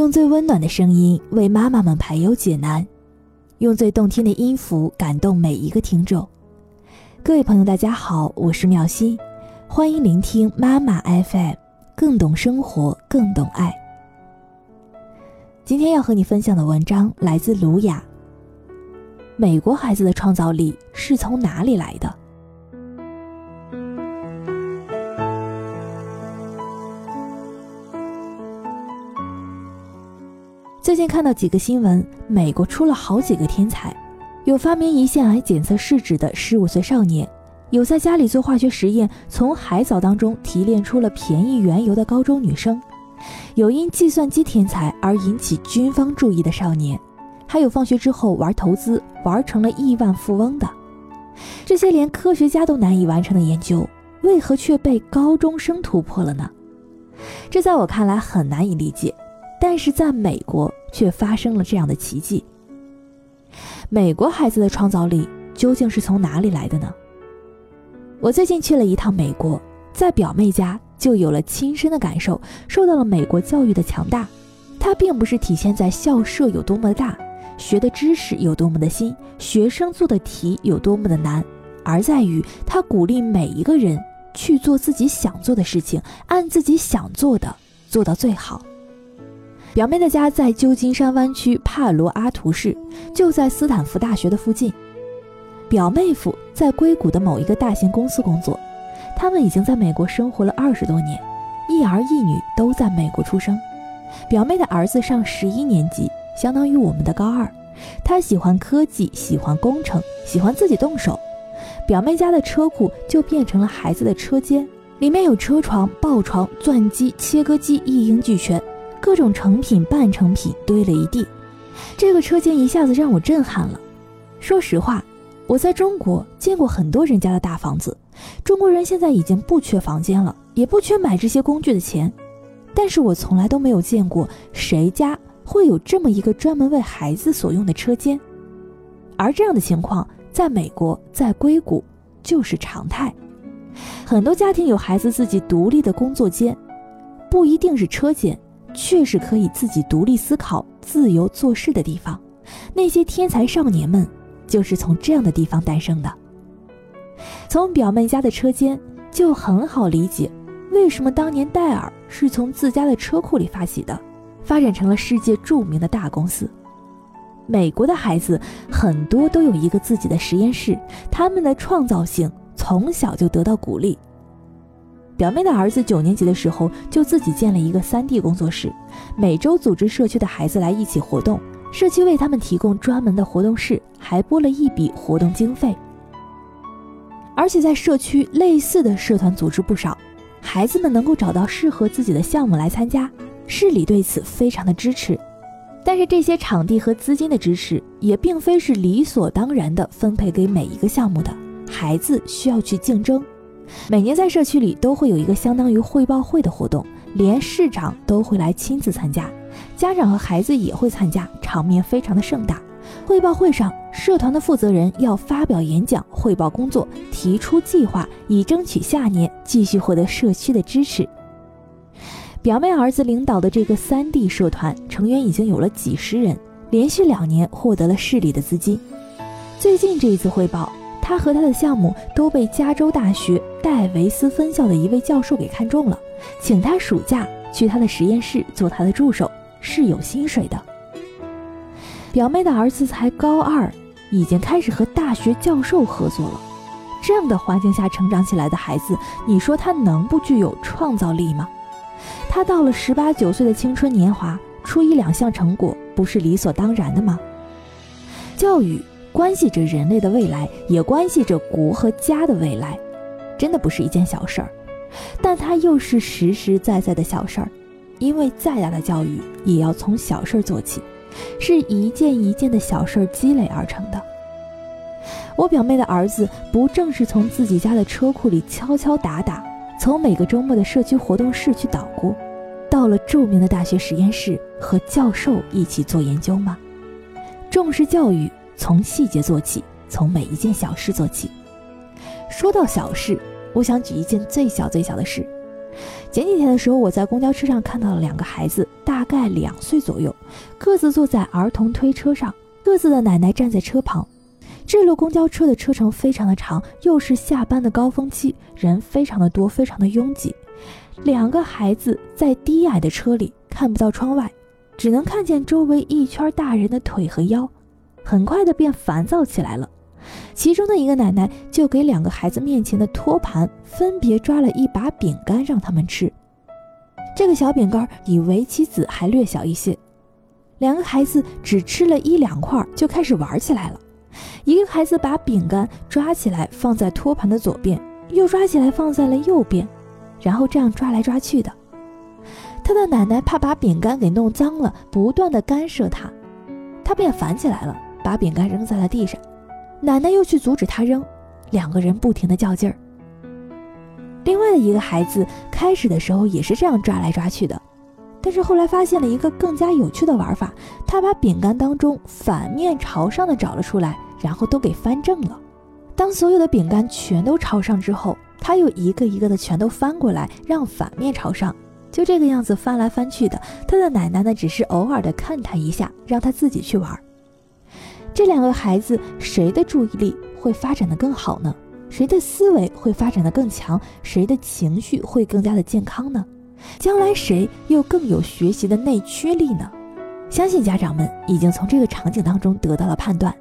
用最温暖的声音为妈妈们排忧解难，用最动听的音符感动每一个听众。各位朋友，大家好，我是妙心，欢迎聆听妈妈 FM，更懂生活，更懂爱。今天要和你分享的文章来自卢雅。美国孩子的创造力是从哪里来的？最近看到几个新闻，美国出了好几个天才，有发明胰腺癌检测试纸的十五岁少年，有在家里做化学实验，从海藻当中提炼出了便宜原油的高中女生，有因计算机天才而引起军方注意的少年，还有放学之后玩投资玩成了亿万富翁的。这些连科学家都难以完成的研究，为何却被高中生突破了呢？这在我看来很难以理解。但是在美国却发生了这样的奇迹。美国孩子的创造力究竟是从哪里来的呢？我最近去了一趟美国，在表妹家就有了亲身的感受，受到了美国教育的强大。它并不是体现在校舍有多么大，学的知识有多么的新，学生做的题有多么的难，而在于它鼓励每一个人去做自己想做的事情，按自己想做的做到最好。表妹的家在旧金山湾区帕罗阿图市，就在斯坦福大学的附近。表妹夫在硅谷的某一个大型公司工作，他们已经在美国生活了二十多年，一儿一女都在美国出生。表妹的儿子上十一年级，相当于我们的高二。他喜欢科技，喜欢工程，喜欢自己动手。表妹家的车库就变成了孩子的车间，里面有车床、抱床、钻机、切割机，一应俱全。各种成品、半成品堆了一地，这个车间一下子让我震撼了。说实话，我在中国见过很多人家的大房子，中国人现在已经不缺房间了，也不缺买这些工具的钱，但是我从来都没有见过谁家会有这么一个专门为孩子所用的车间，而这样的情况在美国，在硅谷就是常态。很多家庭有孩子自己独立的工作间，不一定是车间。确实可以自己独立思考、自由做事的地方，那些天才少年们就是从这样的地方诞生的。从表妹家的车间就很好理解，为什么当年戴尔是从自家的车库里发起的，发展成了世界著名的大公司。美国的孩子很多都有一个自己的实验室，他们的创造性从小就得到鼓励。表妹的儿子九年级的时候就自己建了一个 3D 工作室，每周组织社区的孩子来一起活动，社区为他们提供专门的活动室，还拨了一笔活动经费。而且在社区类似的社团组织不少，孩子们能够找到适合自己的项目来参加，市里对此非常的支持。但是这些场地和资金的支持也并非是理所当然的分配给每一个项目的，孩子需要去竞争。每年在社区里都会有一个相当于汇报会的活动，连市长都会来亲自参加，家长和孩子也会参加，场面非常的盛大。汇报会上，社团的负责人要发表演讲，汇报工作，提出计划，以争取下年继续获得社区的支持。表妹儿子领导的这个三 D 社团成员已经有了几十人，连续两年获得了市里的资金。最近这一次汇报。他和他的项目都被加州大学戴维斯分校的一位教授给看中了，请他暑假去他的实验室做他的助手，是有薪水的。表妹的儿子才高二，已经开始和大学教授合作了。这样的环境下成长起来的孩子，你说他能不具有创造力吗？他到了十八九岁的青春年华，出一两项成果，不是理所当然的吗？教育。关系着人类的未来，也关系着国和家的未来，真的不是一件小事儿，但它又是实实在在的小事儿，因为再大的教育也要从小事儿做起，是一件一件的小事儿积累而成的。我表妹的儿子不正是从自己家的车库里敲敲打打，从每个周末的社区活动室去捣鼓，到了著名的大学实验室和教授一起做研究吗？重视教育。从细节做起，从每一件小事做起。说到小事，我想举一件最小最小的事：前几天的时候，我在公交车上看到了两个孩子，大概两岁左右，各自坐在儿童推车上，各自的奶奶站在车旁。这路公交车的车程非常的长，又是下班的高峰期，人非常的多，非常的拥挤。两个孩子在低矮的车里看不到窗外，只能看见周围一圈大人的腿和腰，很快的便烦躁起来了。其中的一个奶奶就给两个孩子面前的托盘分别抓了一把饼干让他们吃。这个小饼干比围棋子还略小一些，两个孩子只吃了一两块就开始玩起来了。一个孩子把饼干抓起来放在托盘的左边，又抓起来放在了右边，然后这样抓来抓去的。他的奶奶怕把饼干给弄脏了，不断的干涉他，他便烦起来了，把饼干扔在了地上。奶奶又去阻止他扔，两个人不停的较劲儿。另外的一个孩子开始的时候也是这样抓来抓去的，但是后来发现了一个更加有趣的玩法，他把饼干当中反面朝上的找了出来，然后都给翻正了。当所有的饼干全都朝上之后，他又一个一个的全都翻过来，让反面朝上，就这个样子翻来翻去的。他的奶奶呢，只是偶尔的看他一下，让他自己去玩。这两个孩子谁的注意力会发展的更好呢？谁的思维会发展的更强？谁的情绪会更加的健康呢？将来谁又更有学习的内驱力呢？相信家长们已经从这个场景当中得到了判断。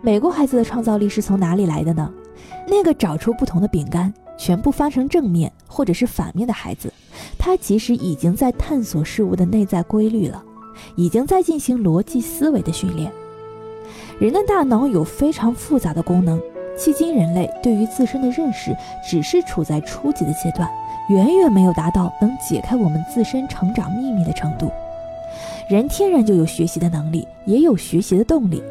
美国孩子的创造力是从哪里来的呢？那个找出不同的饼干全部翻成正面或者是反面的孩子，他其实已经在探索事物的内在规律了，已经在进行逻辑思维的训练。人的大脑有非常复杂的功能，迄今人类对于自身的认识只是处在初级的阶段，远远没有达到能解开我们自身成长秘密的程度。人天然就有学习的能力，也有学习的动力，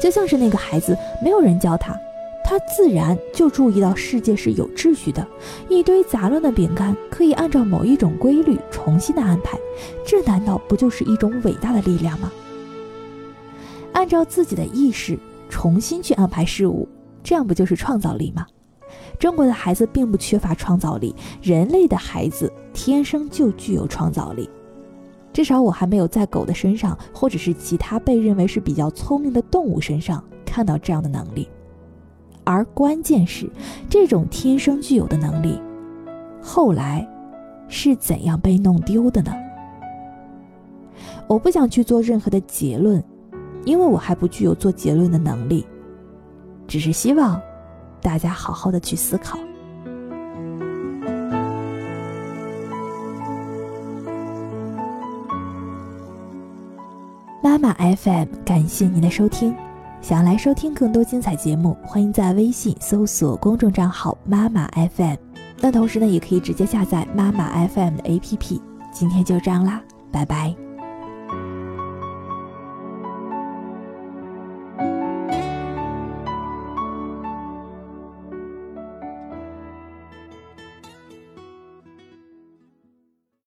就像是那个孩子，没有人教他，他自然就注意到世界是有秩序的，一堆杂乱的饼干可以按照某一种规律重新的安排，这难道不就是一种伟大的力量吗？按照自己的意识重新去安排事物，这样不就是创造力吗？中国的孩子并不缺乏创造力，人类的孩子天生就具有创造力。至少我还没有在狗的身上，或者是其他被认为是比较聪明的动物身上看到这样的能力。而关键是，这种天生具有的能力，后来是怎样被弄丢的呢？我不想去做任何的结论。因为我还不具有做结论的能力，只是希望大家好好的去思考。妈妈 FM，感谢您的收听。想要来收听更多精彩节目，欢迎在微信搜索公众账号“妈妈 FM”。那同时呢，也可以直接下载妈妈 FM 的 APP。今天就这样啦，拜拜。